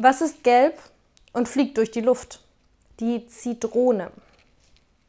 Was ist gelb und fliegt durch die Luft? Die Zitrone.